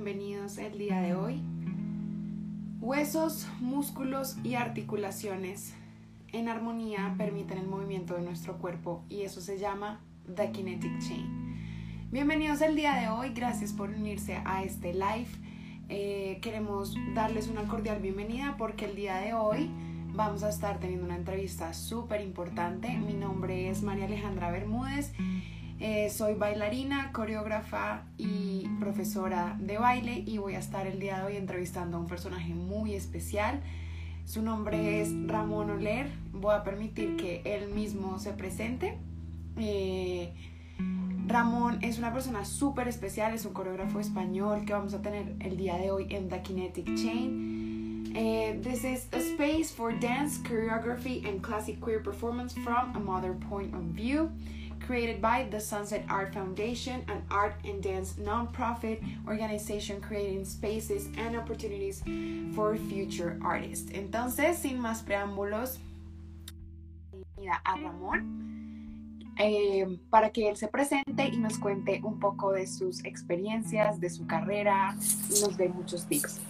bienvenidos el día de hoy. Huesos, músculos y articulaciones en armonía permiten el movimiento de nuestro cuerpo y eso se llama The Kinetic Chain. Bienvenidos el día de hoy, gracias por unirse a este live. Eh, queremos darles una cordial bienvenida porque el día de hoy vamos a estar teniendo una entrevista súper importante. Mi nombre es María Alejandra Bermúdez eh, soy bailarina, coreógrafa y profesora de baile y voy a estar el día de hoy entrevistando a un personaje muy especial. Su nombre es Ramón Oler. Voy a permitir que él mismo se presente. Eh, Ramón es una persona súper especial, es un coreógrafo español que vamos a tener el día de hoy en The Kinetic Chain. Eh, this is a space for dance, choreography, and classic queer performance from a modern point of view created by the Sunset Art Foundation, an art and dance nonprofit organization creating spaces and opportunities for future artists. Entonces, sin más preámbulos, a Ramón eh, para que él se presente y nos cuente un poco de sus experiencias, de su carrera y nos dé muchos tips.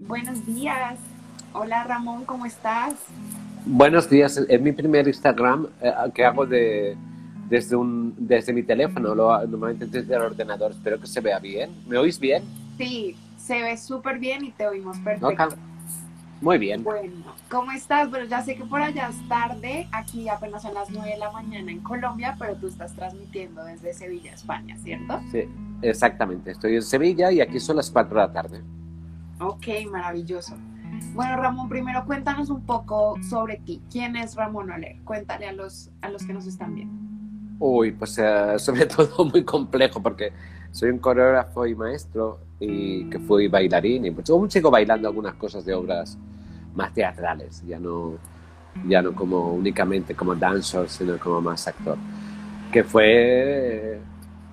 Buenos días. Hola Ramón, ¿cómo estás? Buenos días. Es mi primer Instagram eh, que hago de desde, un, desde mi teléfono, lo, normalmente desde el ordenador. Espero que se vea bien. ¿Me oís bien? Sí, se ve súper bien y te oímos perfecto. Muy bien. Bueno, ¿cómo estás? Bueno, ya sé que por allá es tarde, aquí apenas son las 9 de la mañana en Colombia, pero tú estás transmitiendo desde Sevilla, España, ¿cierto? Sí, exactamente. Estoy en Sevilla y aquí son las 4 de la tarde. Ok, maravilloso. Bueno, Ramón, primero cuéntanos un poco sobre ti. ¿Quién es Ramón Oler? Cuéntale a los, a los que nos están viendo. Uy, pues eh, sobre todo muy complejo porque soy un coreógrafo y maestro y que fui bailarín y pues aún sigo bailando algunas cosas de obras más teatrales, ya no, ya no como únicamente como dancer, sino como más actor. Que fue eh,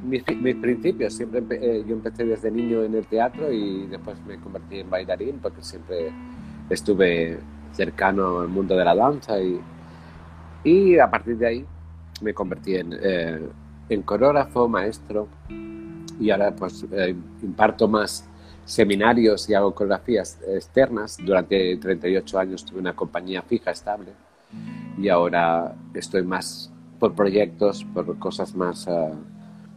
mis, principios, siempre eh, yo empecé desde niño en el teatro y después me convertí en bailarín porque siempre estuve cercano al mundo de la danza y, y a partir de ahí me convertí en, eh, en coreógrafo, maestro y ahora pues eh, imparto más seminarios y hago coreografías externas. Durante 38 años tuve una compañía fija, estable y ahora estoy más por proyectos, por cosas más, uh,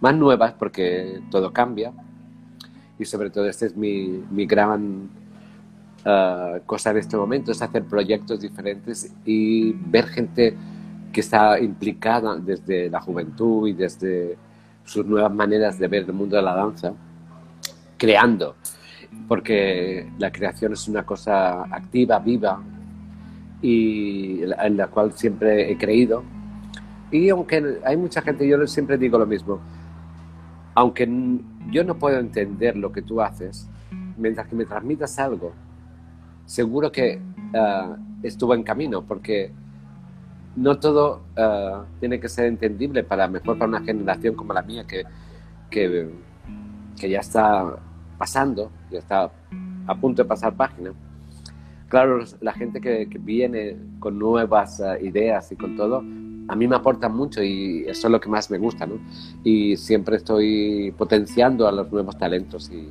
más nuevas porque todo cambia y sobre todo este es mi, mi gran uh, cosa en este momento, es hacer proyectos diferentes y ver gente que está implicada desde la juventud y desde sus nuevas maneras de ver el mundo de la danza, creando, porque la creación es una cosa activa, viva, y en la cual siempre he creído. Y aunque hay mucha gente, yo siempre digo lo mismo, aunque yo no puedo entender lo que tú haces, mientras que me transmitas algo, seguro que uh, estuvo en camino, porque no todo eh, tiene que ser entendible para mejor para una generación como la mía que, que, ya está pasando, ya está a punto de pasar página. Claro, la gente que, viene con nuevas eh, ideas y con todo, a mí me aporta mucho y eso es lo que más me gusta, ¿no? Y siempre estoy potenciando a los nuevos talentos y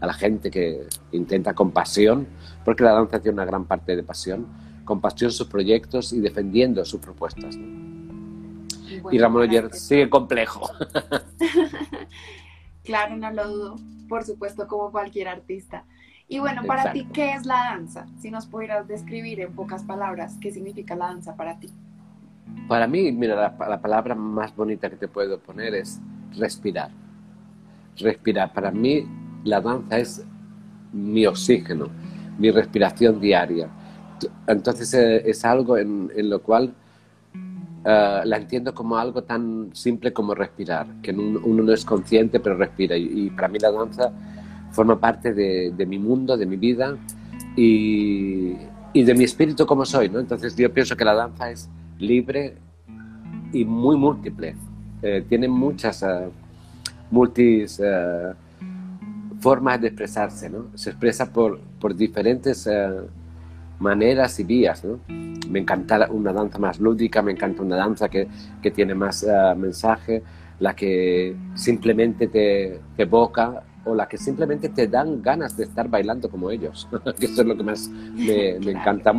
a la gente que intenta con pasión, porque la danza tiene una gran parte de pasión, con pasión sus proyectos y defendiendo sus propuestas. y Ramón Oyer sigue complejo. claro, no lo dudo, por supuesto, como cualquier artista. Y bueno, para ti, ¿qué es la danza? Si nos pudieras describir en pocas palabras, ¿qué significa la danza para ti? Para mí, mira, la, la palabra más bonita que te puedo poner es respirar. Respirar. Para mí, la danza es mi oxígeno, mi respiración diaria entonces eh, es algo en, lo cual eh, la entiendo como algo tan simple como respirar, que uno, no es consciente pero respira. Y, para mí la danza forma parte de, mi mundo, de mi vida y, de mi espíritu como soy. ¿no? Entonces yo pienso que la danza es libre y muy múltiple. Eh, tiene muchas multis formas de expresarse. ¿no? Se expresa por, por diferentes maneras y vías. ¿no? Me encanta una danza más lúdica, me encanta una danza que, tiene más eh, mensaje, la que simplemente te, evoca o las que simplemente te dan ganas de estar bailando como ellos, que eso es lo que más me, me encanta.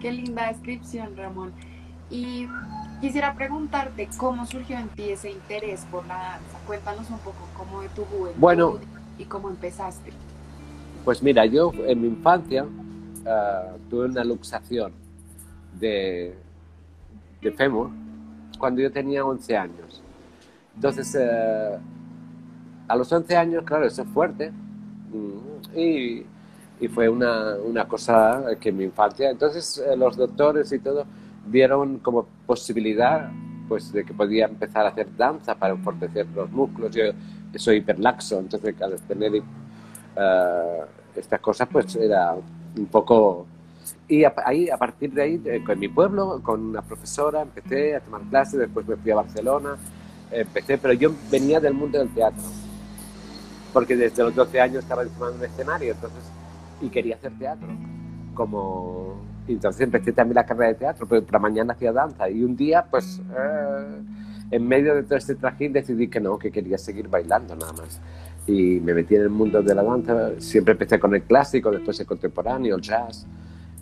Qué linda descripción, Ramón. Y quisiera preguntarte cómo surgió en ti ese interés por la danza. Cuéntanos un poco cómo de tu juventud bueno, y cómo empezaste. Pues mira, yo en mi infancia uh, tuve una luxación de, de cuando yo tenía 11 años. Entonces, uh, a los 11 años, claro, eso es fuerte. Mm, y, fue una, una, cosa que en mi infancia, entonces uh, los doctores y todo vieron como posibilidad pues de que podía empezar a hacer danza para fortalecer los músculos. Yo soy hiperlaxo, entonces al tener uh, estas cosas pues era un poco... Y a, ahí, a partir de ahí, eh, con mi pueblo, con una profesora, empecé a tomar clases, después me fui a Barcelona, empecé, pero yo venía del mundo del teatro, porque desde los 12 años estaba encima de un escenario, entonces, y quería hacer teatro, como... Entonces empecé también la carrera de teatro, pero para mañana hacía danza, y un día, pues, eh, en medio de todo este trajín decidí que no, que quería seguir bailando nada más y me metí en el mundo de la danza. Siempre empecé con el clásico, después el contemporáneo, el jazz.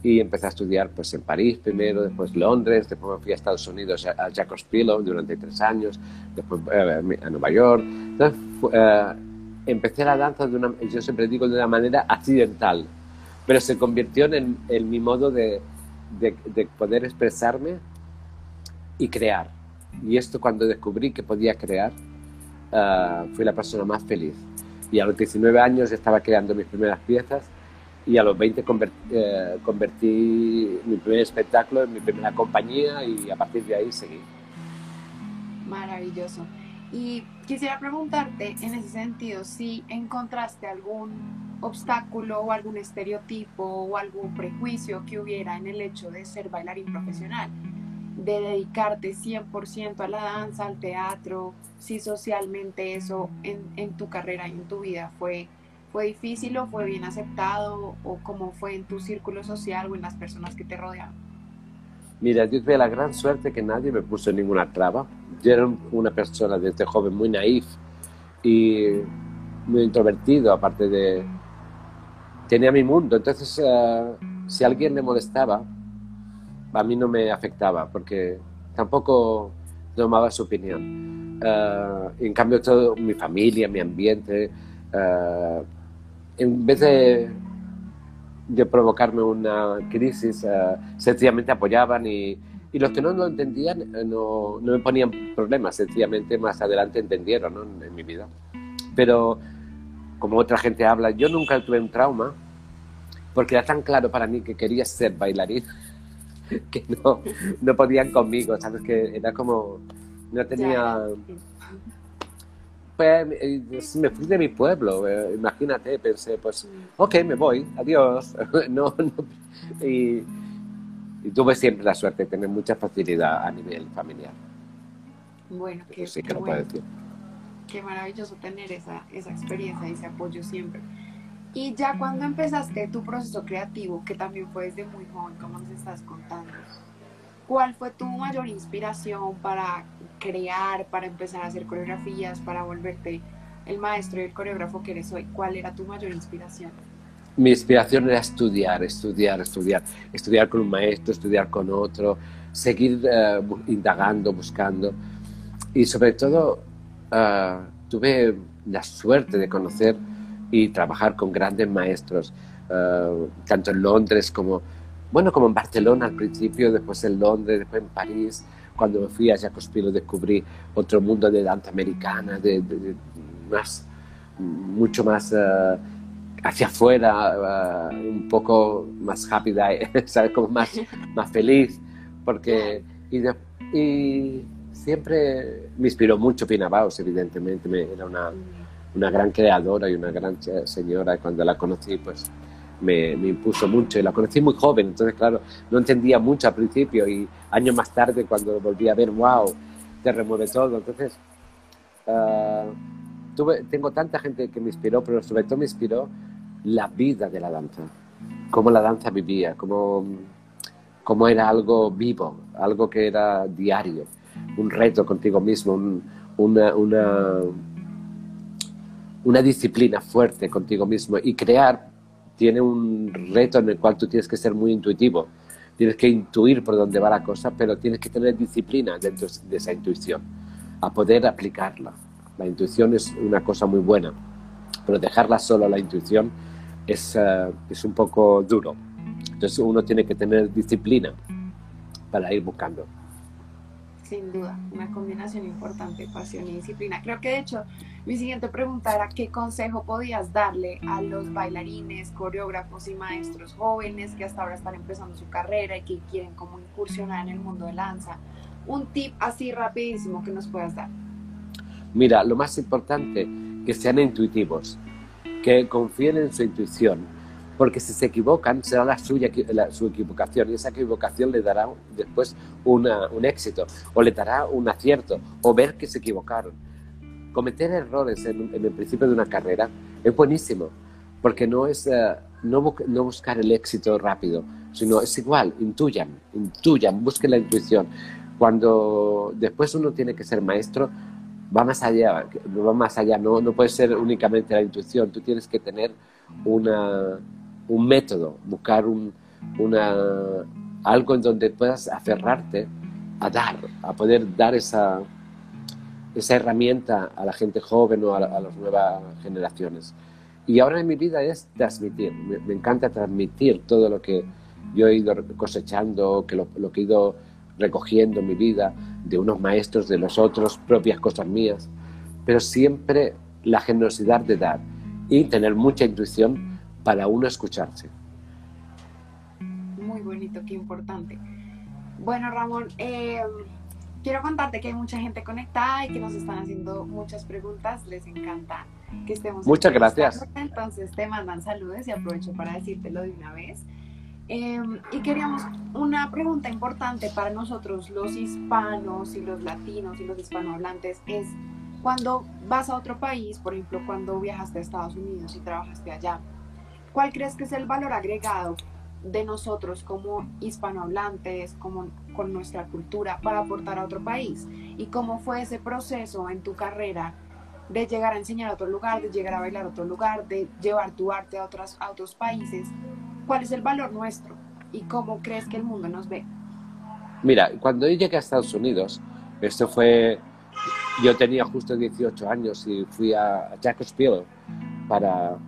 Y empecé a estudiar pues, en París primero, después Londres, después me fui a Estados Unidos a Jacobs Pillow durante tres años, después eh, a Nueva York. Entonces, eh, empecé la danza, de una, yo siempre digo, de una manera accidental, pero se convirtió en, en mi modo de, de, de poder expresarme y crear. Y esto cuando descubrí que podía crear, uh, fui la persona más feliz y a los 19 años estaba creando mis primeras piezas y a los 20 convertí, eh, convertí mi primer espectáculo en mi primera compañía y a partir de ahí seguí. Maravilloso. Y quisiera preguntarte en ese sentido si encontraste algún obstáculo o algún estereotipo o algún prejuicio que hubiera en el hecho de ser bailarín profesional de dedicarte 100% a la danza, al teatro, si socialmente eso en, en, tu carrera y en tu vida fue, fue difícil o fue bien aceptado o cómo fue en tu círculo social o en las personas que te rodeaban? Mira, yo tuve la gran suerte que nadie me puso ninguna traba. Yo era una persona desde joven muy naif y muy introvertido, aparte de... Tenía mi mundo, entonces uh, si alguien le molestaba, a mí no me afectaba porque tampoco tomaba su opinión. Uh, en cambio, todo mi familia, mi ambiente, uh, en vez de, de, provocarme una crisis, uh, sencillamente apoyaban y, y, los que no lo entendían no, no, me ponían problemas, sencillamente más adelante entendieron ¿no? en, en mi vida. Pero como otra gente habla, yo nunca tuve un trauma porque era tan claro para mí que quería ser bailarín que no, no podían conmigo, ¿sabes? Que era como, no tenía... Pues me fui de mi pueblo, eh, imagínate, pensé, pues, ok, me voy, adiós. no, no, y, y, tuve siempre la suerte de tener mucha facilidad a nivel familiar. Bueno, que, sí que lo bueno. puedo decir. Qué maravilloso tener esa, esa experiencia y ese apoyo siempre. Y ya cuando empezaste tu proceso creativo, que también fue desde muy joven, como nos estás contando, ¿cuál fue tu mayor inspiración para crear, para empezar a hacer coreografías, para volverte el maestro y el coreógrafo que eres hoy? ¿Cuál era tu mayor inspiración? Mi inspiración era estudiar, estudiar, estudiar, estudiar con un maestro, estudiar con otro, seguir uh, indagando, buscando. Y sobre todo, uh, tuve la suerte de conocer y trabajar con grandes maestros, uh, tanto en Londres como, bueno, como en Barcelona al principio, después en Londres, después en París. Cuando me fui a Jacques Pilo descubrí otro mundo de danza americana, de, de, de más, mucho más uh, hacia afuera, uh, un poco más rápida, ¿sabes? Como más, más feliz, porque... Y, de, y siempre me inspiró mucho Pina Bausch, evidentemente, me, era una una gran creadora y una gran señora. Cuando la conocí, pues me, me, impuso mucho. Y la conocí muy joven, entonces, claro, no entendía mucho al principio. Y años más tarde, cuando volví a ver, wow, te remueve todo. Entonces, uh, tuve, tengo tanta gente que me inspiró, pero sobre todo me inspiró la vida de la danza. Cómo la danza vivía, cómo, cómo era algo vivo, algo que era diario, un reto contigo mismo, un, una, una una disciplina fuerte contigo mismo y crear tiene un reto en el cual tú tienes que ser muy intuitivo, tienes que intuir por dónde va la cosa, pero tienes que tener disciplina dentro de esa intuición, a poder aplicarla. La intuición es una cosa muy buena, pero dejarla solo la intuición es, eh, es un poco duro. Entonces uno tiene que tener disciplina para ir buscando. Sin duda, una combinación importante, pasión y disciplina. Creo que de hecho mi siguiente pregunta era qué consejo podías darle a los bailarines, coreógrafos y maestros jóvenes que hasta ahora están empezando su carrera y que quieren como incursionar en el mundo de danza. Un tip así rapidísimo que nos puedas dar. Mira, lo más importante, que sean intuitivos, que confíen en su intuición, porque si se equivocan será la suya, su equivocación y esa equivocación le dará después un éxito o le dará un acierto o ver que se equivocaron. Cometer errores en, el principio de una carrera es buenísimo porque no es eh, no, buscar el éxito rápido, sino es igual, intuyan, intuyan, busquen la intuición. Cuando después uno tiene que ser maestro, va más allá, va más allá, no, no puede ser únicamente la intuición, tú tienes que tener una, un método, buscar un, una, algo en donde puedas aferrarte a dar, a poder dar esa, esa herramienta a la gente joven o a, las nuevas generaciones. Y ahora en mi vida es transmitir, me, encanta transmitir todo lo que yo he ido cosechando, que lo, lo, que he ido recogiendo en mi vida, de unos maestros, de los otros, propias cosas mías, pero siempre la generosidad de dar y tener mucha intuición para uno escucharse. Muy bonito, qué importante. Bueno, Ramón, eh, quiero contarte que hay mucha gente conectada y que nos están haciendo muchas preguntas. Les encanta que estemos. Muchas gracias. Entonces te mandan saludos y aprovecho para decírtelo de una vez. Eh, y queríamos una pregunta importante para nosotros, los hispanos y los latinos y los hispanohablantes, es cuando vas a otro país, por ejemplo, cuando viajaste a Estados Unidos y trabajaste allá, ¿Cuál crees que es el valor agregado de nosotros como hispanohablantes, como con nuestra cultura, para aportar a otro país? ¿Y cómo fue ese proceso en tu carrera de llegar a enseñar a otro lugar, de llegar a bailar a otro lugar, de llevar tu arte a, otros, a otros países? ¿Cuál es el valor nuestro? ¿Y cómo crees que el mundo nos ve? Mira, cuando yo llegué a Estados Unidos, esto fue, yo tenía justo 18 años y fui a Jacksonville para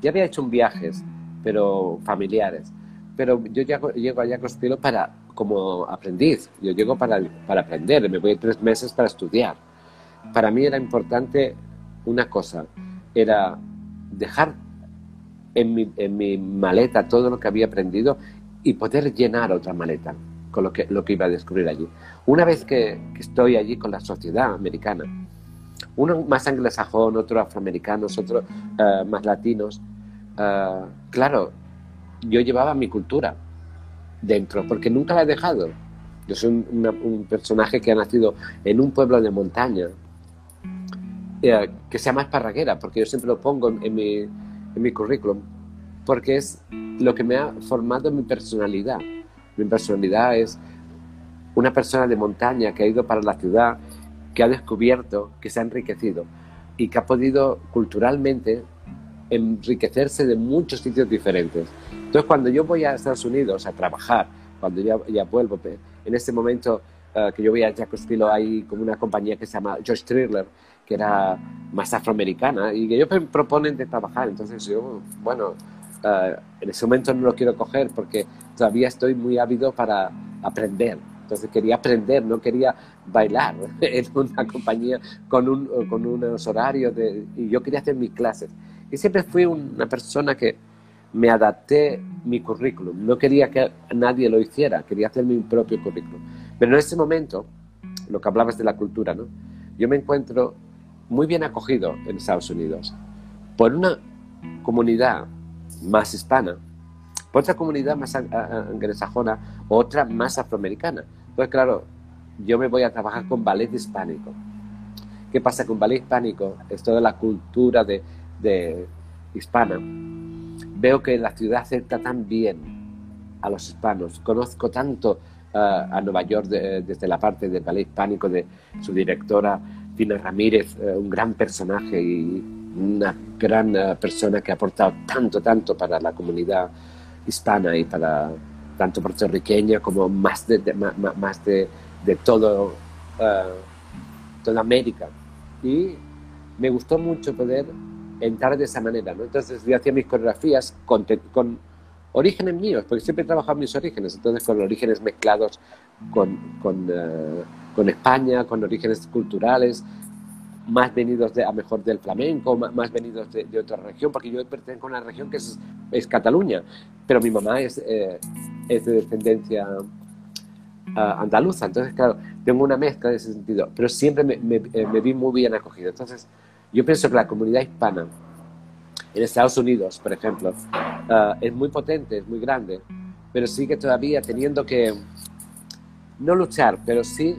ya había hecho un viajes, pero familiares. Pero yo llego, llego a Jacobspilo para, como aprendiz. Yo llego para, para aprender. Me voy tres meses para estudiar. Para mí era importante una cosa. Era dejar en mi, en mi maleta todo lo que había aprendido y poder llenar otra maleta con lo que, lo que iba a descubrir allí. Una vez que, que estoy allí con la sociedad americana, uno más anglosajón, otro afroamericanos, otro uh, más latinos. Uh, claro, yo llevaba mi cultura dentro, porque nunca la he dejado. Yo soy un, personaje que ha nacido en un pueblo de montaña eh, que se llama Esparraguera, porque yo siempre lo pongo en, en, mi, en mi currículum, porque es lo que me ha formado mi personalidad. Mi personalidad es una persona de montaña que ha ido para la ciudad que ha descubierto, que se ha enriquecido y que ha podido culturalmente enriquecerse de muchos sitios diferentes. Entonces, cuando yo voy a Estados Unidos a trabajar, cuando ya, ya vuelvo, en este momento uh, que yo voy a Jacobsville hay como una compañía que se llama Josh Triller, que era más afroamericana, y que ellos me proponen de trabajar. Entonces yo, bueno, uh, en ese momento no lo quiero coger porque todavía estoy muy ávido para aprender. Entonces quería aprender, no quería bailar en una compañía con, un, con unos horarios de, y yo quería hacer mis clases. Y siempre fui una persona que me adapté mi currículum. No quería que nadie lo hiciera, quería hacer mi propio currículum. Pero en ese momento, lo que hablabas de la cultura, ¿no? yo me encuentro muy bien acogido en Estados Unidos por una comunidad más hispana otra comunidad más anglosajona, otra más afroamericana. Pues claro, yo me voy a trabajar con ballet hispánico. ¿Qué pasa con ballet hispánico? Es toda la cultura de, de hispana. Veo que la ciudad acepta tan bien a los hispanos. Conozco tanto uh, a Nueva York de, desde la parte del ballet hispánico de su directora Tina Ramírez, uh, un gran personaje y una gran eh, persona que ha aportado tanto, tanto para la comunidad hispana y para tanto puertorriqueña como más de, más de, todo, uh, toda América. Y me gustó mucho poder entrar de esa manera. ¿no? Entonces yo hacía mis coreografías con, con orígenes míos, porque siempre he trabajado mis orígenes, entonces con orígenes mezclados con, con, uh, con España, con orígenes culturales, más venidos de, a mejor del flamenco, más, venidos de, otra región, porque yo pertenezco a una región que es, es Cataluña, pero mi mamá es, eh, es de descendencia uh, andaluza, entonces claro, tengo una mezcla en ese sentido, pero siempre me, me, eh, me, vi muy bien acogido. Entonces, yo pienso que la comunidad hispana en Estados Unidos, por ejemplo, uh, es muy potente, es muy grande, pero sigue todavía teniendo que no luchar, pero sí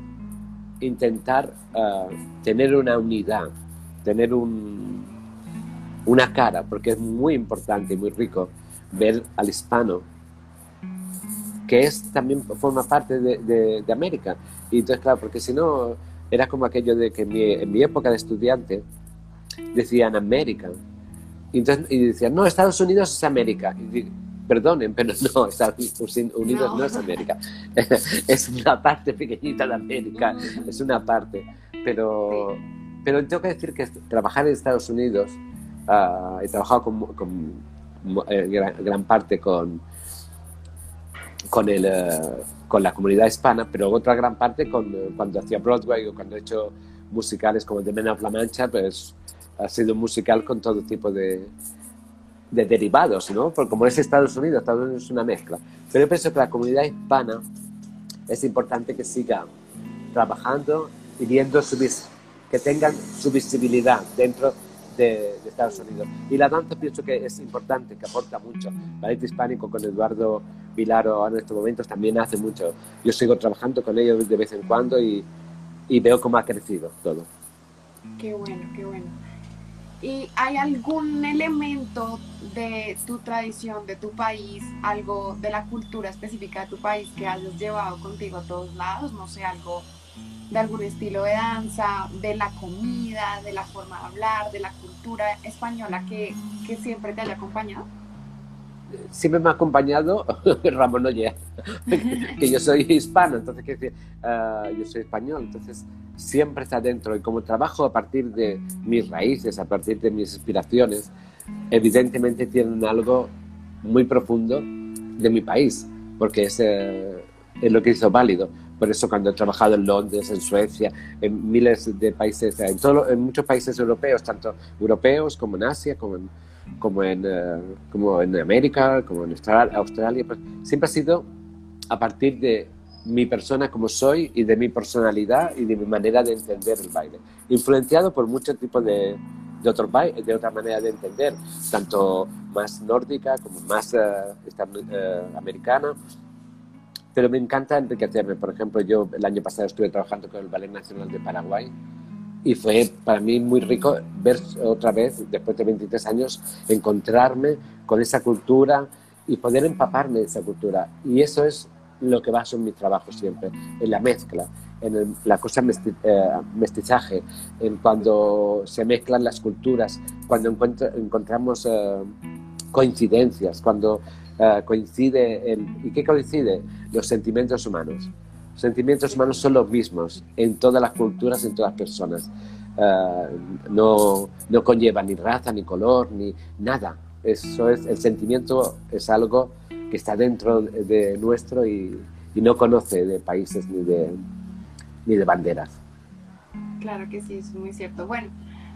intentar uh, tener una unidad, tener un, una cara, porque es muy importante y muy rico ver al hispano, que es también forma parte de, de, América. Y entonces, claro, porque si no, era como aquello de que en mi, en mi época de estudiante decían América. Y, entonces, y decían, no, Estados Unidos es América. Y, perdonen, pero no, Estados Unidos no, es América. es una parte pequeñita de América, es una parte. Pero, pero tengo que decir que trabajar en Estados Unidos, uh, he trabajado con, con eh, gran, gran, parte con, con, el, uh, con la comunidad hispana, pero otra gran parte con, cuando hacía Broadway o cuando he hecho musicales como The Men of La Mancha, pues ha sido musical con todo tipo de, de derivados, ¿no? Porque como es Estados Unidos, Estados Unidos es una mezcla. Pero yo pienso que la comunidad hispana es importante que siga trabajando y viendo su que tengan su visibilidad dentro de, Estados Unidos. Y la danza pienso que es importante, que aporta mucho. Ballet hispánico con Eduardo Vilaro en estos momentos también hace mucho. Yo sigo trabajando con ellos de vez en cuando y, y veo cómo ha crecido todo. Qué bueno, qué bueno. ¿Y hay algún elemento de tu tradición, de tu país, algo de la cultura específica de tu país que hayas llevado contigo a todos lados? No sé, algo de algún estilo de danza, de la comida, de la forma de hablar, de la cultura española que, que siempre te haya acompañado? Siempre me ha acompañado Ramón Ollea, que yo soy hispano, entonces que, uh, yo soy español, entonces siempre está dentro y como trabajo a partir de mis raíces, a partir de mis inspiraciones, evidentemente tienen algo muy profundo de mi país, porque es, eh, es lo que hizo válido. Por eso cuando he trabajado en Londres, en Suecia, en miles de países, en, todo, en muchos países europeos, tanto europeos como en Asia, como en, como en, eh, como en América, como en Australia, pues, siempre ha sido a partir de mi persona como soy y de mi personalidad y de mi manera de entender el baile. Influenciado por muchos tipos de, de, otros de otra manera de entender, tanto más nórdica como más uh, americana. Pero me encanta enriquecerme. Por ejemplo, yo el año pasado estuve trabajando con el Ballet Nacional de Paraguay y fue para mí muy rico ver otra vez, después de 23 años, encontrarme con esa cultura y poder empaparme de esa cultura. Y eso es lo que baso en mi trabajo siempre, en la mezcla, en la cosa eh, mestizaje, en cuando se mezclan las culturas, cuando encontramos eh, coincidencias, cuando uh, coincide, el, ¿y qué coincide? Los sentimientos humanos. Los sentimientos humanos son los mismos en todas las culturas, en todas las personas. no, no conlleva ni raza, ni color, ni nada. Eso es, el sentimiento es algo que está dentro de nuestro y, y no conoce de países ni de, ni de banderas. Claro que sí, es muy cierto. Bueno,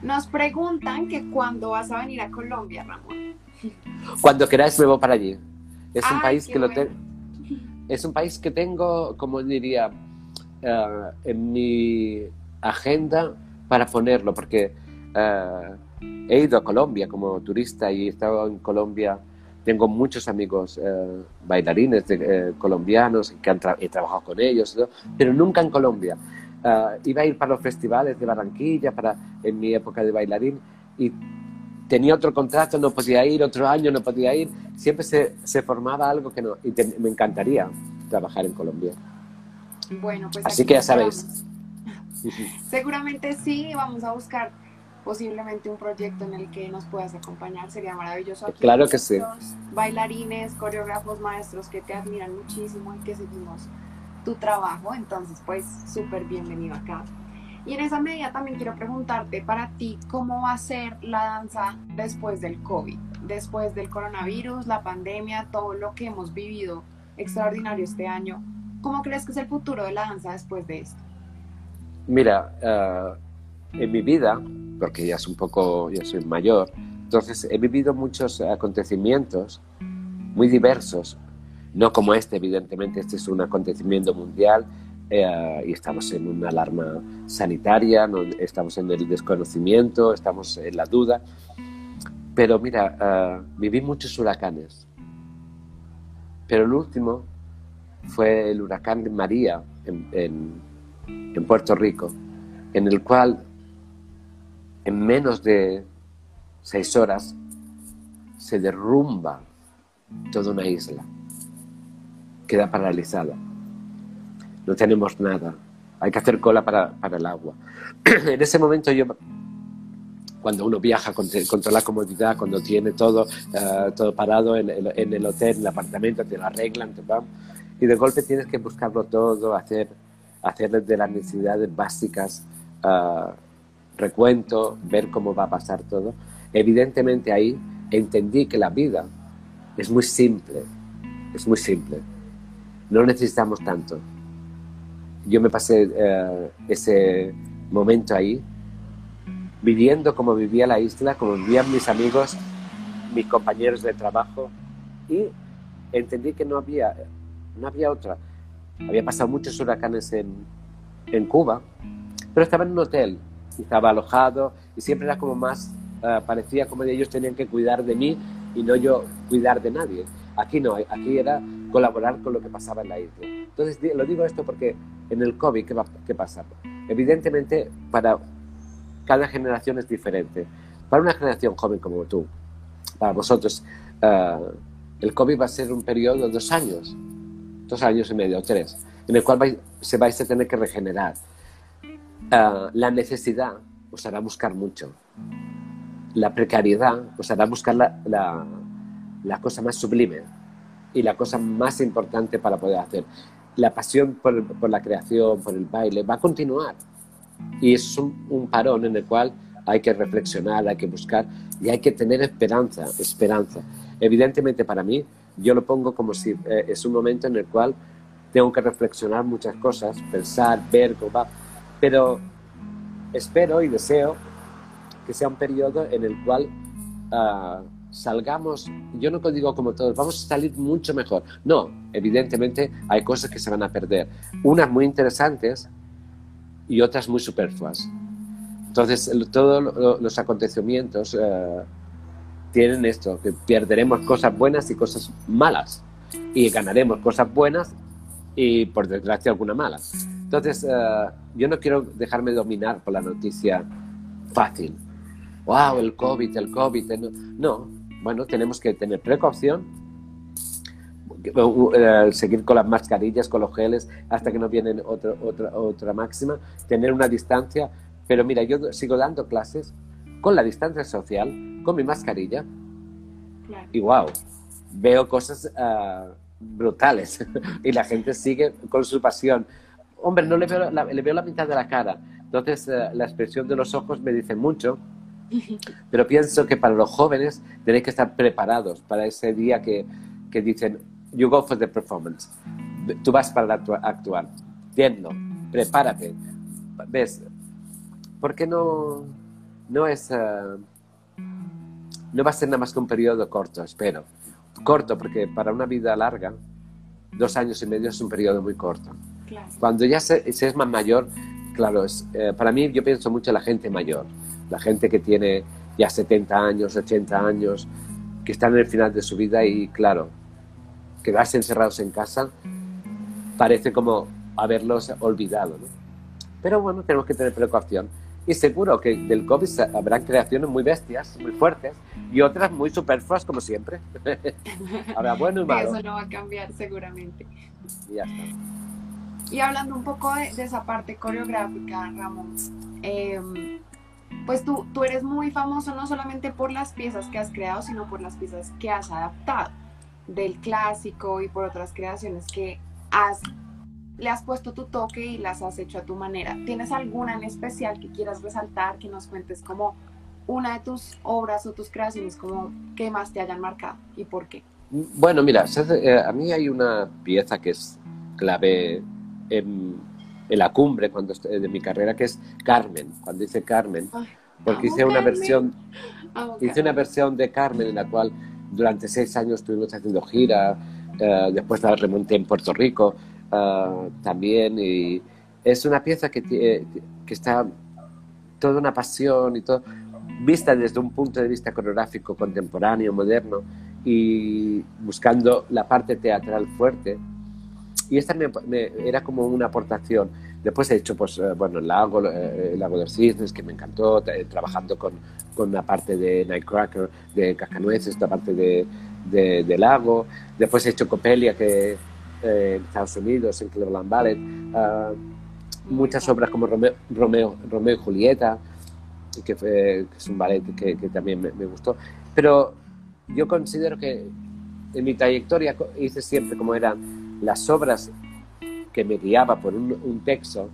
nos preguntan que cuándo vas a venir a Colombia, Ramón. Cuando queráis me voy para allí. Es un país que lo es un país que tengo, como diría, uh, en mi agenda para ponerlo, porque uh, he ido a Colombia como turista y he estado en Colombia tengo muchos amigos eh, bailarines eh, colombianos que han he trabajado con ellos, pero nunca en Colombia. Iba a ir para los festivales de Barranquilla para, en mi época de bailarín y tenía otro contrato, no podía ir, otro año no podía ir. Siempre se, se formaba algo que no. Y me encantaría trabajar en Colombia. Bueno, pues. Así que ya sabéis. Seguramente sí, vamos a buscar posiblemente un proyecto en el que nos puedas acompañar, sería maravilloso. Aquí claro que sí. Bailarines, coreógrafos, maestros que te admiran muchísimo y que seguimos tu trabajo, entonces pues súper bienvenido acá. Y en esa medida también quiero preguntarte para ti, ¿cómo va a ser la danza después del COVID? Después del coronavirus, la pandemia, todo lo que hemos vivido extraordinario este año, ¿cómo crees que es el futuro de la danza después de esto? Mira, eh, en mi vida, porque ya es un poco, yo soy mayor, entonces he vivido muchos acontecimientos muy diversos, no como este, evidentemente, este es un acontecimiento mundial eh, y estamos en una alarma sanitaria, no, estamos en el desconocimiento, estamos en la duda. Pero mira, uh, viví muchos huracanes. Pero el último fue el huracán María en, en, en Puerto Rico, en el cual en menos de seis horas se derrumba toda una isla, queda paralizada no tenemos nada, hay que hacer cola para, para el agua. en ese momento yo, cuando uno viaja con, con la comodidad, cuando tiene todo, uh, todo parado en, en, en, el hotel, en el apartamento, te lo arreglan, te van, y de golpe tienes que buscarlo todo, hacer, hacer de las necesidades básicas uh, recuento, ver cómo va a pasar todo. Evidentemente ahí entendí que la vida es muy simple, es muy simple. No necesitamos tanto yo me pasé eh, ese momento ahí, viviendo como vivía la isla, como vivían mis amigos, mis compañeros de trabajo, y entendí que no había, no había otra. Había pasado muchos huracanes en, en Cuba, pero estaba en un hotel, estaba alojado, y siempre era como más, uh, parecía como ellos tenían que cuidar de mí y no yo cuidar de nadie. Aquí no, aquí era colaborar con lo que pasaba en la isla. Entonces, lo digo esto porque en el COVID, ¿qué, va, qué pasa? Evidentemente, para cada generación es diferente. Para una generación joven como tú, para vosotros, uh, el COVID va a ser un periodo de dos años, dos años y medio, tres, en el cual vais, se vais a tener que regenerar. Uh, la necesidad os hará buscar mucho. La precariedad os hará buscar la, la, la cosa más sublime y la cosa más importante para poder hacer. La pasión por, la creación, por el baile, va a continuar. Y es un, parón en el cual hay que reflexionar, hay que buscar y hay que tener esperanza, esperanza. Evidentemente para mí, yo lo pongo como si eh, es un momento en el cual tengo que reflexionar muchas cosas, pensar, ver cómo va, pero espero y deseo que sea un periodo en el cual uh, salgamos, yo no digo como todos, vamos a salir mucho mejor. No, evidentemente hay cosas que se van a perder, unas muy interesantes y otras muy superfluas. Entonces, todos los acontecimientos uh, tienen esto, que perderemos cosas buenas y cosas malas, y ganaremos cosas buenas y, por desgracia, alguna mala. Entonces, uh, yo no quiero dejarme dominar por la noticia fácil. ¡Wow! El COVID, el COVID. No, bueno, tenemos que tener precaución, eh, seguir con las mascarillas, con los geles, hasta que nos viene otra, otra, otra máxima, tener una distancia. Pero mira, yo sigo dando clases con la distancia social, con mi mascarilla, claro. y wow, veo cosas uh, brutales y la gente sigue con su pasión. Hombre, no le veo la, le veo la mitad de la cara, entonces uh, la expresión de los ojos me dice mucho pero pienso que para los jóvenes tenéis que estar preparados para ese día que, que dicen, you go for the performance. Tú vas para actuar. Tienlo, prepárate. ¿Ves? Porque no, no es... Uh, no va a ser nada más que un periodo corto, espero. Corto, porque para una vida larga, dos años y medio es un periodo muy corto. Claro. Cuando ya se, se, es más mayor, claro, es, eh, para mí yo pienso mucho en la gente mayor la gente que tiene ya 70 años, 80 años, que están en el final de su vida y claro, quedarse encerrados en casa parece como haberlos olvidado. ¿no? Pero bueno, tenemos que tener precaución. Y seguro que del COVID habrán creaciones muy bestias, muy fuertes, y otras muy superfluas como siempre. Habrá bueno y malo. Eso no va a cambiar seguramente. Y ya está. Y hablando un poco de, de esa parte coreográfica, Ramón, eh, pues tú, tú eres muy famoso no solamente por las piezas que has creado, sino por las piezas que has adaptado del clásico y por otras creaciones que has, le has puesto tu toque y las has hecho a tu manera. ¿Tienes alguna en especial que quieras resaltar, que nos cuentes como una de tus obras o tus creaciones como que más te hayan marcado y por qué? Bueno, mira, eh, a mí hay una pieza que es clave en, la cumbre cuando de mi carrera, que es Carmen, cuando dice Carmen, porque hice una versión, hice una versión de Carmen en la cual durante seis años estuvimos haciendo gira, eh, después la remonté en Puerto Rico eh, también, y es una pieza que, que está toda una pasión y todo, vista desde un punto de vista coreográfico contemporáneo, moderno, y buscando la parte teatral fuerte. Y esta me, era como una aportación. Después he hecho, pues, eh, bueno, el lago, eh, el lago de los cisnes, que me encantó, trabajando con, con la parte de Nightcracker, de Cascanueces, esta parte de, de, lago. Después he hecho Copelia, que eh, en Estados Unidos, en Cleveland Ballet. Ah, muchas obras como Romeo, Romeo, Romeo y Julieta, que, fue, que es un ballet que, que también me, me, gustó. Pero yo considero que en mi trayectoria hice siempre como eran las obras que me guiaba por un, texto,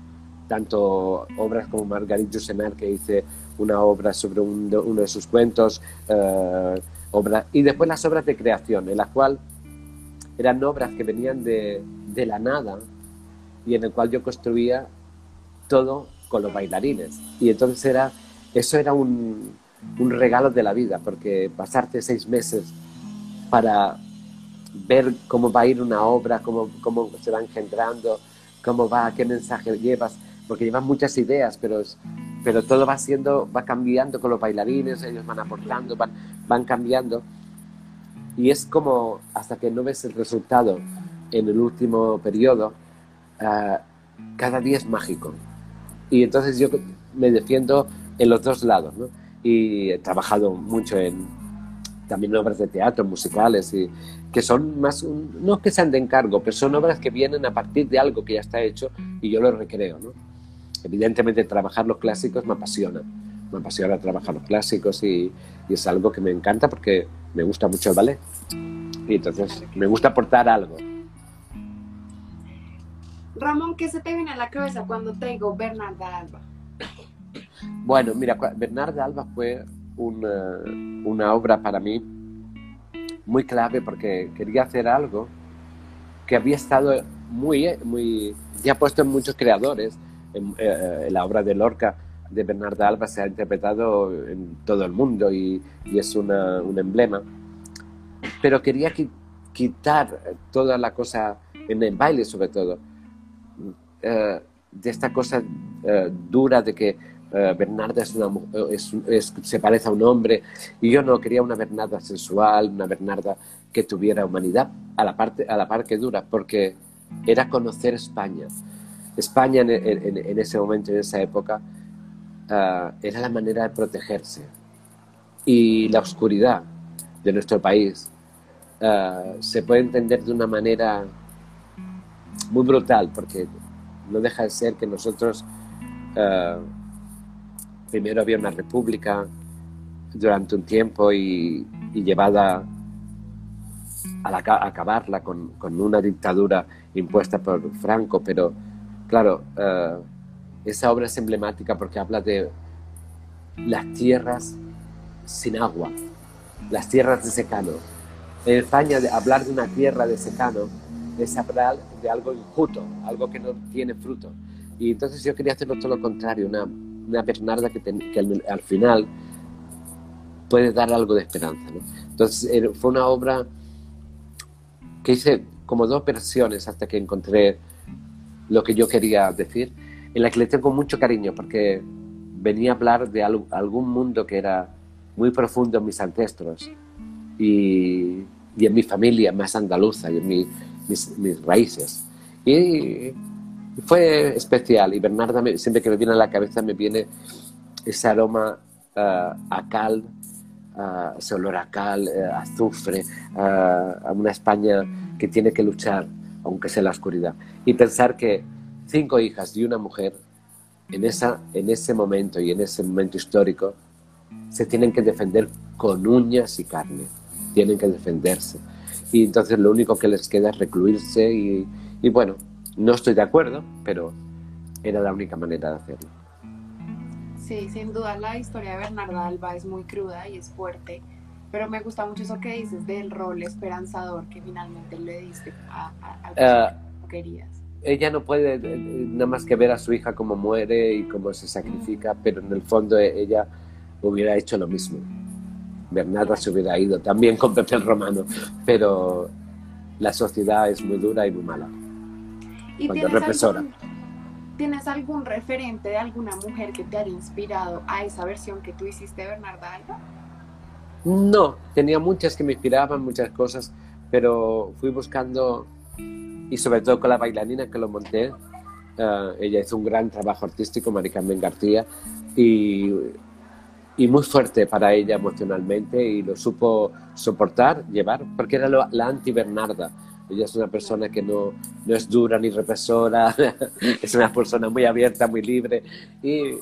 tanto obras como Marguerite Yourcenar, que hice una obra sobre uno de sus cuentos, eh, y después las obras de creación, en las cuales eran obras que venían de, la nada y en el cual yo construía todo con los bailarines. Y entonces era, eso era un regalo de la vida, porque pasarte seis meses para ver cómo va a ir una obra, cómo, cómo se va engendrando, cómo va, qué mensaje llevas, porque llevas muchas ideas, pero, pero todo va siendo, va cambiando con los bailarines, ellos van aportando, van, van cambiando. Y es como hasta que no ves el resultado en el último periodo, ah, cada día es mágico. Y entonces yo me defiendo en los dos lados, ¿no? y he trabajado mucho en también obras de teatro, musicales, y que son más, no que sean de encargo, pero son obras que vienen a partir de algo que ya está hecho y yo lo recreo. ¿no? Evidentemente trabajar los clásicos me apasiona, me apasiona trabajar los clásicos y, y es algo que me encanta porque me gusta mucho el ballet y entonces me gusta aportar algo. Ramón, ¿qué se te viene a la cabeza cuando te digo Bernarda Alba? Bueno, mira, Bernarda Alba fue una, obra para mí muy clave porque quería hacer algo que había estado muy, muy ya puesto en muchos creadores. En, eh, la obra de Lorca de Bernarda Alba se ha interpretado en todo el mundo y, y es una, un emblema. Pero quería quitar toda la cosa en el baile, sobre todo, eh, de esta cosa eh, dura de que eh, Bernarda es una, es, se parece a un hombre y yo no quería una Bernarda sensual, una Bernarda que tuviera humanidad a la, parte, a la par que dura, porque era conocer España. España en, ese momento, en esa época, eh, era la manera de protegerse. Y la oscuridad de nuestro país eh, se puede entender de una manera muy brutal, porque no deja de ser que nosotros primero había una república durante un tiempo y, llevada a, acabarla con, una dictadura impuesta por Franco, pero claro, eh, esa obra es emblemática porque habla de las tierras sin agua, las tierras de secano. En España, hablar de una tierra de secano es hablar de algo injusto, algo que no tiene fruto. Y entonces yo quería hacerlo todo lo contrario, una, una Bernarda que, al, final puede dar algo de esperanza. Entonces eh, fue una obra que hice como dos versiones hasta que encontré lo que yo quería decir, en la que le tengo mucho cariño porque venía a hablar de algún mundo que era muy profundo en mis ancestros y, y en mi familia más andaluza y en mis, mis raíces. Y fue especial y Bernarda siempre que me viene a la cabeza me viene ese aroma uh, a cal, uh, ese olor a cal, uh, azufre, a una España que tiene que luchar, aunque sea en la oscuridad. Y pensar que cinco hijas y una mujer en, esa, en ese momento y en ese momento histórico se tienen que defender con uñas y carne, tienen que defenderse. Y entonces lo único que les queda es recluirse y, y bueno, no estoy de acuerdo, pero era la única manera de hacerlo. Sí, sin duda la historia de Bernarda Alba es muy cruda y es fuerte, pero me gusta mucho eso que dices del rol esperanzador que finalmente le diste a, a, a uh, querías. Ella no puede eh, nada más que ver a su hija como muere y cómo se sacrifica, pero en el fondo ella hubiera hecho lo mismo. Bernarda se hubiera ido también con Pepe el Romano, pero la sociedad es muy dura y muy mala. ¿Y cuando represora. ¿Tienes algún referente de alguna mujer que te haya inspirado a esa versión que tú hiciste de Bernarda Alba? No, tenía muchas que me inspiraban, muchas cosas, pero fui buscando, y sobre todo con la bailarina que lo monté, uh, ella hizo un gran trabajo artístico, Mari Carmen García, y, y, muy fuerte para ella emocionalmente, y lo supo soportar, llevar, porque era lo, la anti-Bernarda ella es una persona que no, no es dura ni represora, es una persona muy abierta, muy libre y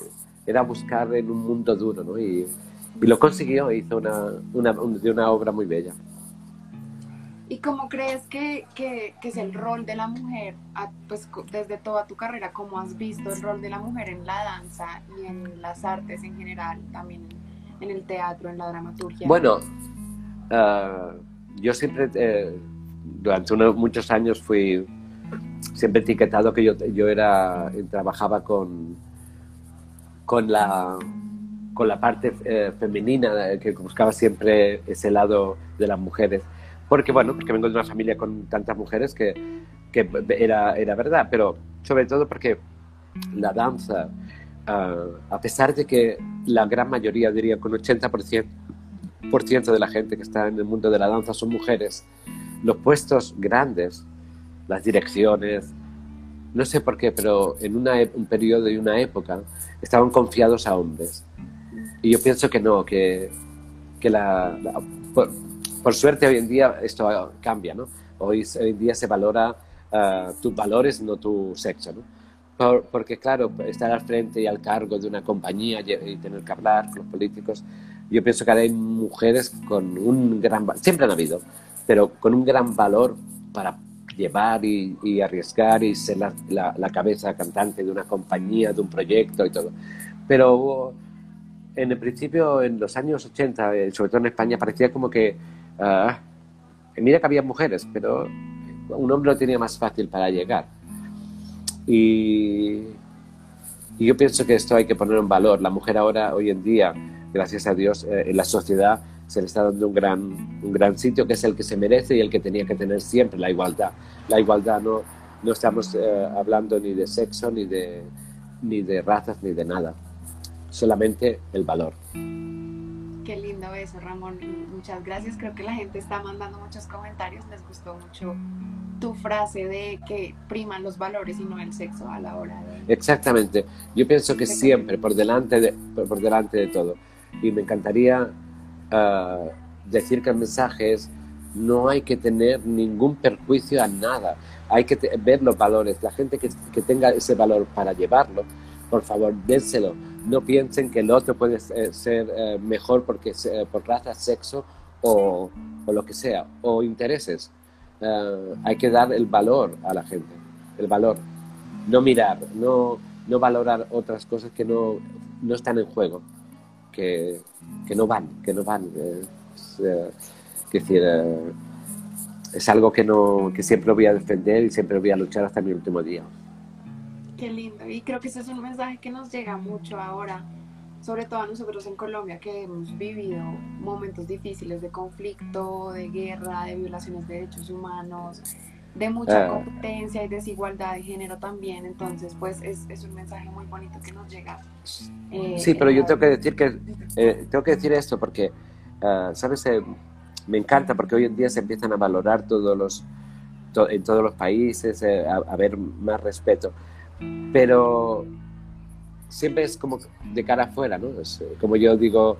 era buscar en un mundo duro, ¿no? Y, y lo consiguió, hizo una, una, una, obra muy bella. ¿Y cómo crees que, que, que, es el rol de la mujer, pues desde toda tu carrera, cómo has visto el rol de la mujer en la danza y en las artes en general, también en, el teatro, en la dramaturgia? Bueno, uh, yo siempre... Eh, durante unos, muchos años fui siempre etiquetado que yo, yo era, trabajaba con, con, la, con la parte eh, femenina, que buscaba siempre ese lado de las mujeres. Porque, bueno, porque vengo de una familia con tantas mujeres que, que era, era verdad, pero sobre todo porque la danza, uh, a pesar de que la gran mayoría, diría con 80% por ciento de la gente que está en el mundo de la danza son mujeres, los puestos grandes, las direcciones, no sé por qué, pero en una, un periodo y una época estaban confiados a hombres. Y yo pienso que no, que, que la, por, suerte hoy en día esto cambia, ¿no? Hoy, hoy en día se valora uh, tus valores, no tu sexo, ¿no? porque claro, estar al frente y al cargo de una compañía y tener que hablar con los políticos, yo pienso que hay mujeres con un gran... Siempre han habido, pero con un gran valor para llevar y, arriesgar y ser la, la, cabeza cantante de una compañía, de un proyecto y todo. Pero en el principio, en los años 80, eh, sobre todo en España, parecía como que, uh, mira que había mujeres, pero un hombre lo tenía más fácil para llegar. Y, y, yo pienso que esto hay que poner en valor. La mujer ahora, hoy en día, gracias a Dios, eh, en la sociedad se le está dando un gran, un gran sitio que es el que se merece y el que tenía que tener siempre, la igualdad. La igualdad no, no estamos eh, hablando ni de sexo, ni de, ni de razas, ni de nada, solamente el valor. Qué lindo eso, Ramón. Muchas gracias. Creo que la gente está mandando muchos comentarios. Les gustó mucho tu frase de que priman los valores y no el sexo a la hora de... Exactamente. Yo pienso que siempre por delante de, por delante de todo. Y me encantaría decir que el mensaje es no hay que tener ningún perjuicio a nada, hay que ver los valores, la gente que, que, tenga ese valor para llevarlo, por favor, dénselo, no piensen que el otro puede ser, eh, mejor porque eh, por raza, sexo o, o, lo que sea, o intereses. Uh, hay que dar el valor a la gente, el valor, no mirar, no, no valorar otras cosas que no, no están en juego que, que no van, que no van. Es, eh, decir, eh, es algo que, no, que siempre voy a defender y siempre voy a luchar hasta mi último día. Qué lindo. Y creo que ese es un mensaje que nos llega mucho ahora, sobre todo a nosotros en Colombia, que hemos vivido momentos difíciles de conflicto, de guerra, de violaciones de derechos humanos, de mucha ah. competencia y desigualdad de género también. Entonces, pues es, es un mensaje muy bonito que nos llega. Eh, sí, pero yo tengo que decir que eh, tengo que decir esto porque, uh, sabes, eh, me encanta porque hoy en día se empiezan a valorar todos los en todos los países, a, a, ver más respeto, pero siempre es como de cara afuera, ¿no? Es, como yo digo,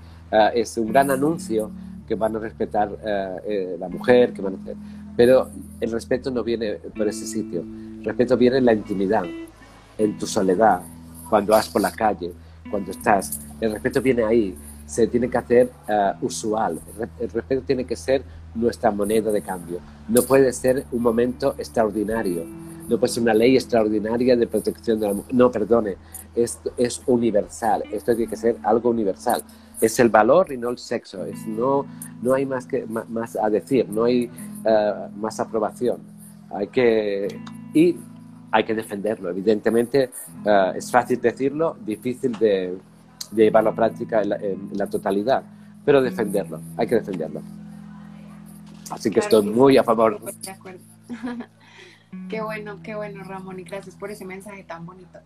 es un gran anuncio que van a respetar la mujer, que van a hacer pero el respeto no viene por ese sitio. El respeto viene en la intimidad, en tu soledad, cuando vas por la calle, cuando estás. El respeto viene ahí, se tiene que hacer eh, usual. El respeto tiene que ser nuestra moneda de cambio. No puede ser un momento extraordinario. No puede ser una ley extraordinaria de protección de la mujer. No, perdone, esto es universal. Esto tiene que ser algo universal. Es el valor y no el sexo. Es, no, no hay más, que, más a decir, no hay eh, más aprobación. Hay que, y hay que defenderlo. Evidentemente eh, es fácil decirlo, difícil de, llevarlo a práctica en la, totalidad, pero defenderlo, hay que defenderlo. Así que estoy muy a favor. De acuerdo. qué bueno, qué bueno, Ramón, y gracias por ese mensaje tan bonito.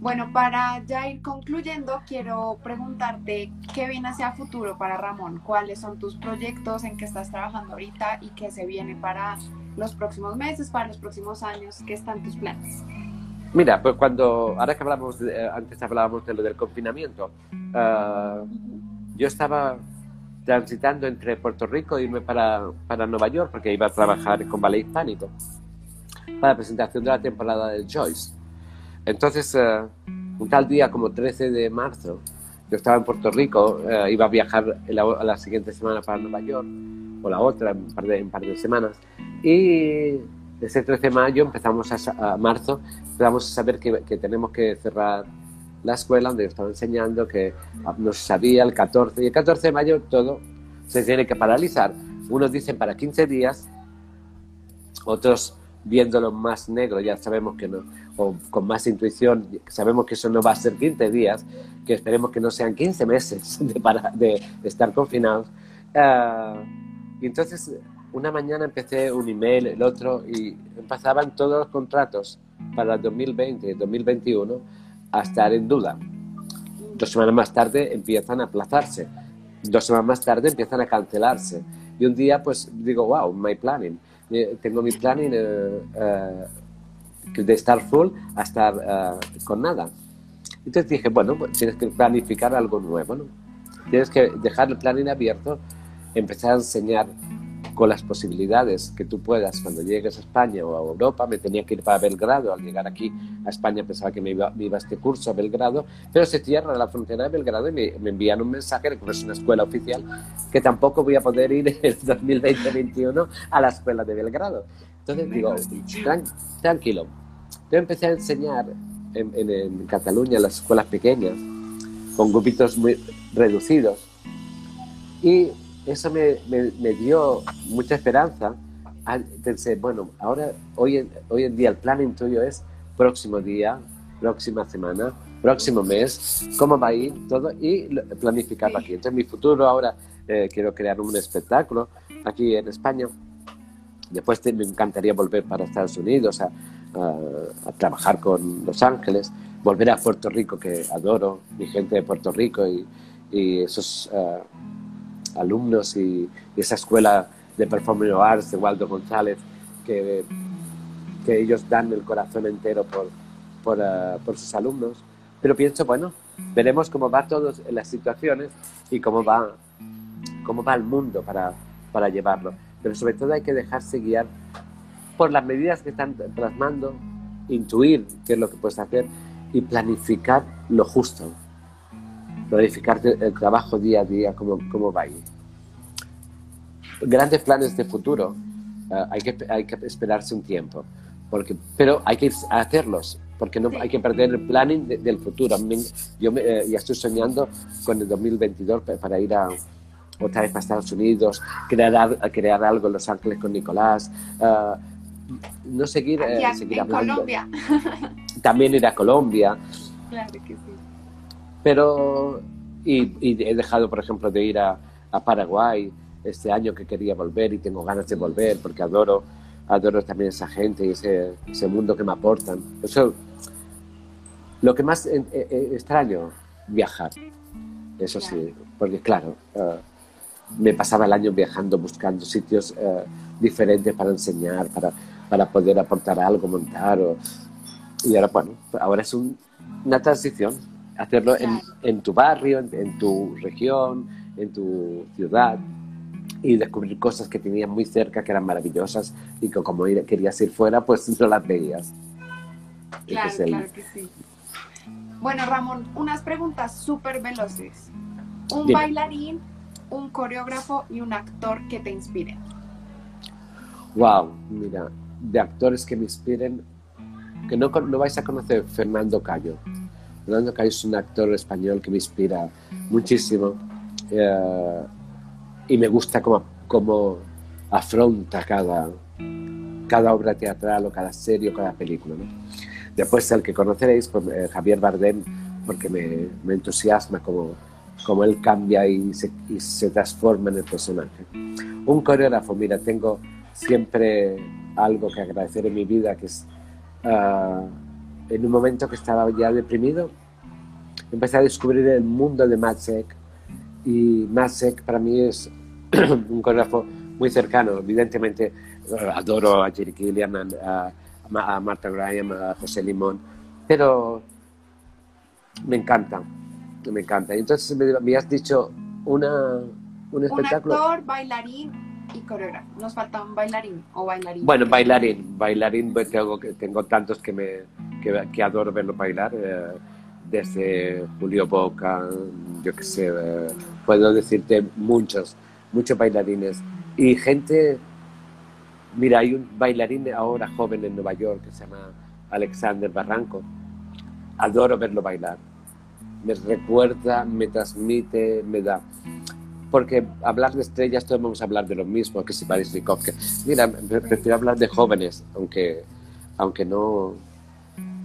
Bueno, para ya ir concluyendo, quiero preguntarte qué viene hacia futuro para Ramón, cuáles son tus proyectos, en qué estás trabajando ahorita y qué se viene para los próximos meses, para los próximos años, qué están tus planes. Mira, pues cuando, ahora que hablamos, eh, antes hablábamos de lo del confinamiento, ah, yo estaba transitando entre Puerto Rico y irme para, para Nueva York porque iba a trabajar con Ballet Hispánico para la presentación de la temporada de Joyce. Entonces, eh, un tal día como 13 de marzo, yo estaba en Puerto Rico, eh, iba a viajar la, la, siguiente semana para Nueva York, o la otra, en un par de, semanas, y ese 13 de mayo empezamos a, a marzo, empezamos a saber que, tenemos que cerrar la escuela donde yo estaba enseñando, que no se sabía el 14, y el 14 de mayo todo se tiene que paralizar. Unos dicen para 15 días, otros viéndolo más negro, ya sabemos que no, o con más intuición, sabemos que eso no va a ser 15 días, que esperemos que no sean 15 meses de, para, de estar confinados. Uh, y entonces una mañana empecé un email, el otro, y empezaban todos los contratos para el 2020 y 2021 a estar en duda. Dos semanas más tarde empiezan a aplazarse. Dos semanas más tarde empiezan a cancelarse. Y un día, pues digo, wow, my planning. Eh, tengo mi planning eh, eh, de estar full a estar con nada. Entonces dije, bueno, pues tienes que planificar algo nuevo. Tienes que dejar el planning abierto, empezar a enseñar con las posibilidades que tú puedas cuando llegues a España o a Europa. Me tenía que ir para Belgrado. Al llegar aquí a España pensaba que me iba, me iba a este curso a Belgrado, pero se cierra la frontera de Belgrado y me, me envían un mensaje de que es una escuela oficial que tampoco voy a poder ir en el 2020-2021 a la escuela de Belgrado. Entonces digo, tranquilo. Yo empecé a enseñar en, en, en Cataluña las escuelas pequeñas con grupitos muy reducidos y eso me, me, dio mucha esperanza. Pensé, bueno, ahora, hoy en, hoy en día el planning tuyo es próximo día, próxima semana, próximo mes, cómo va a ir todo y planificarlo aquí. Entonces, mi futuro ahora eh, quiero crear un espectáculo aquí en España. Después me encantaría volver para Estados Unidos a, a, trabajar con Los Ángeles, volver a Puerto Rico, que adoro, mi gente de Puerto Rico y, y esos uh, alumnos y, esa escuela de Performing Arts de Waldo González, que, que ellos dan el corazón entero por, por, por, sus alumnos. Pero pienso, bueno, veremos cómo va todas las situaciones y cómo va, cómo va el mundo para, para llevarlo. Pero sobre todo hay que dejarse guiar por las medidas que están plasmando, intuir qué es lo que puedes hacer y planificar lo justo planificar el trabajo día a día, cómo, cómo va a. Grandes planes de futuro, uh, hay, que, hay que esperarse un tiempo, porque, pero hay que hacerlos, porque no hay que perder el planning de, del futuro. Yo me, eh, ya estoy soñando con el 2022 para ir a, otra vez a Estados Unidos, crear, crear algo en Los Ángeles con Nicolás. Uh, no seguir, eh, seguir en hablando. Colombia. También ir a Colombia. Claro que sí. Pero, y, y he dejado, por ejemplo, de ir a, a, Paraguay este año que quería volver y tengo ganas de volver porque adoro, adoro también esa gente y ese, ese mundo que me aportan. Eso, lo que más eh, eh, extraño, viajar. Eso sí, porque claro, uh, me pasaba el año viajando, buscando sitios uh, diferentes para enseñar, para, para poder aportar algo, montar. O, y ahora, bueno, ahora es un, una transición hacerlo en, en, tu barrio, en, en, tu región, en tu ciudad y descubrir cosas que tenías muy cerca que eran maravillosas y que como ir, querías ir fuera, pues no las veías. Claro, que sí. Bueno, Ramón, unas preguntas súper veloces. Un bailarín, un coreógrafo y un actor que te inspiren. Wow, mira, de actores que me inspiren, que no, no vais a conocer Fernando Cayo. Fernando Cayo es un actor español que me inspira muchísimo eh, y me gusta cómo, cómo afronta cada, cada obra teatral o cada serie o cada película. Después el que conoceréis, pues, eh, Javier Bardem, porque me, me, entusiasma como, como él cambia y se, y se transforma en el personaje. Un coreógrafo, mira, tengo siempre algo que agradecer en mi vida, que es uh, en un momento que estaba ya deprimido, empecé a descubrir el mundo de Matsek y Matsek para mí es un coreógrafo muy cercano, evidentemente adoro a Jerry Killian, a, a Marta Graham, a José Limón, pero me encanta, me encanta. Entonces me, me has dicho una, un espectáculo. Un actor, bailarín y coreógrafo. Nos falta un bailarín o bailarín. Bueno, bailarín, bailarín, pues tengo, tengo tantos que, me, que, que adoro verlo bailar. Eh, desde Julio Boca, yo qué sé, eh, puedo decirte muchos, muchos bailarines. Y gente Mira, hay un bailarín ahora joven en Nueva York que se llama Alexander Barranco. Adoro verlo bailar. Me recuerda, me transmite, me da. Porque hablar de estrellas, todos vamos a hablar de lo mismo, que si Paris que Mira, prefiero hablar de jóvenes, aunque, aunque, no,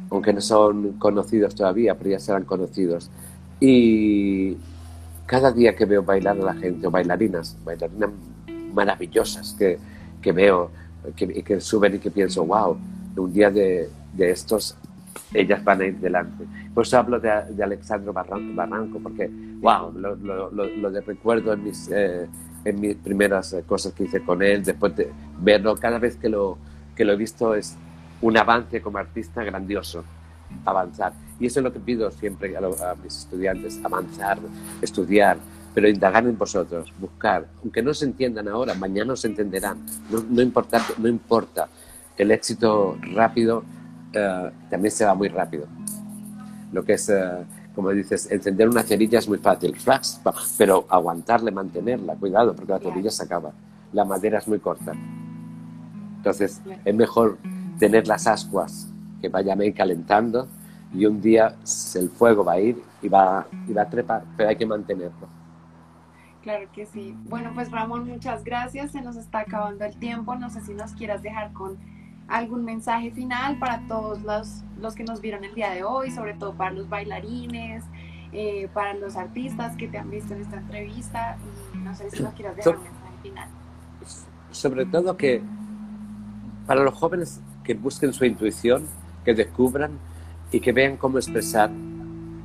aunque no son conocidos todavía, pero ya serán conocidos. Y cada día que veo bailar a la gente, o bailarinas, bailarinas maravillosas que, que veo, que, que suben y que pienso, wow, un día de, de, estos ellas van a ir delante. Por eso hablo de, de Alexandro Barranco, porque, wow, lo, lo, lo, de recuerdo en mis, eh, en mis primeras eh, cosas que hice con él, después de verlo, cada vez que lo, que lo he visto es un avance como artista grandioso, avanzar. Y eso es lo que pido siempre a, a mis estudiantes, avanzar, estudiar, pero indagar en vosotros, buscar, aunque no se entiendan ahora, mañana se entenderán, no, no, importa, no importa, el éxito rápido uh, también se va muy rápido. Lo que es, uh, como dices, encender una cerilla es muy fácil, pero aguantarle, mantenerla, cuidado, porque la cerilla se acaba, la madera es muy corta. Entonces, es mejor tener las ascuas que vayan ahí calentando y un día el fuego va a ir y va, y va a trepar, pero hay que mantenerlo. Claro que sí. Bueno, pues Ramón, muchas gracias. Se nos está acabando el tiempo. No sé si nos quieras dejar con algún mensaje final para todos los, los que nos vieron el día de hoy, sobre todo para los bailarines, eh, para los artistas que te han visto en esta entrevista. Y no sé si nos quieras dejar un mensaje final. Sobre todo que para los jóvenes que busquen su intuición, que descubran y que vean cómo expresar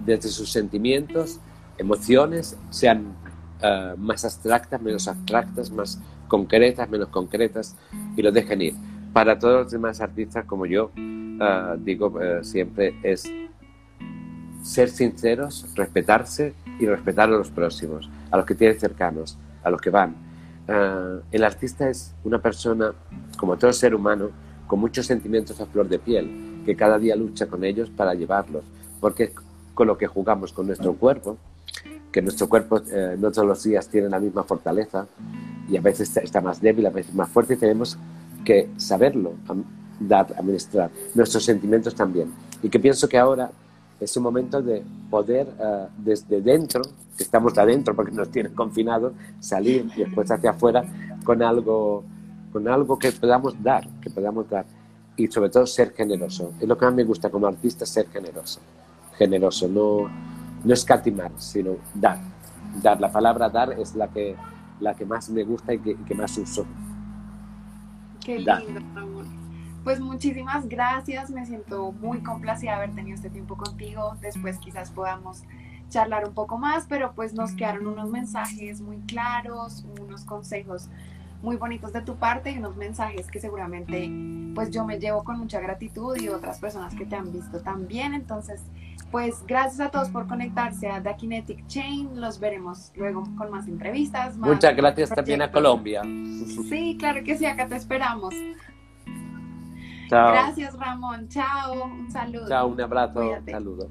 desde sus sentimientos, emociones, sean uh, más abstractas, menos abstractas, más concretas, menos concretas, y lo dejen ir. Para todos los demás artistas como yo, uh, digo uh, siempre, es ser sinceros, respetarse y respetar a los próximos, a los que tienen cercanos, a los que van. el artista es una persona, como todo ser humano, con muchos sentimientos a flor de piel, que cada día lucha con ellos para llevarlos, porque con lo que jugamos con nuestro cuerpo, que nuestro cuerpo eh, no todos los días tiene la misma fortaleza y a veces está más débil, a veces más fuerte y tenemos que saberlo, dar, administrar nuestros sentimientos también. Y que pienso que ahora es un momento de poder uh, desde dentro, que estamos adentro porque nos tienen confinados, salir y después hacia afuera con algo, con algo que podamos dar, que podamos dar y sobre todo ser generoso. Es lo que más me gusta como artista, ser generoso. Generoso, no no escatimar, sino dar. Dar, la palabra dar es la que, la que más me gusta y que, que más uso. Qué lindo, amor. Pues muchísimas gracias, me siento muy complacida de haber tenido este tiempo contigo. Después quizás podamos charlar un poco más, pero pues nos quedaron unos mensajes muy claros, unos consejos muy bonitos de tu parte y unos mensajes que seguramente pues yo me llevo con mucha gratitud y otras personas que te han visto también. Entonces, pues gracias a todos por conectarse a The Kinetic Chain. Los veremos luego con más entrevistas. Muchas gracias también a Colombia. Sí, claro que sí, acá te esperamos. Chao. Gracias, Ramón. Chao. Un saludo. Chao, un abrazo. Un saludo.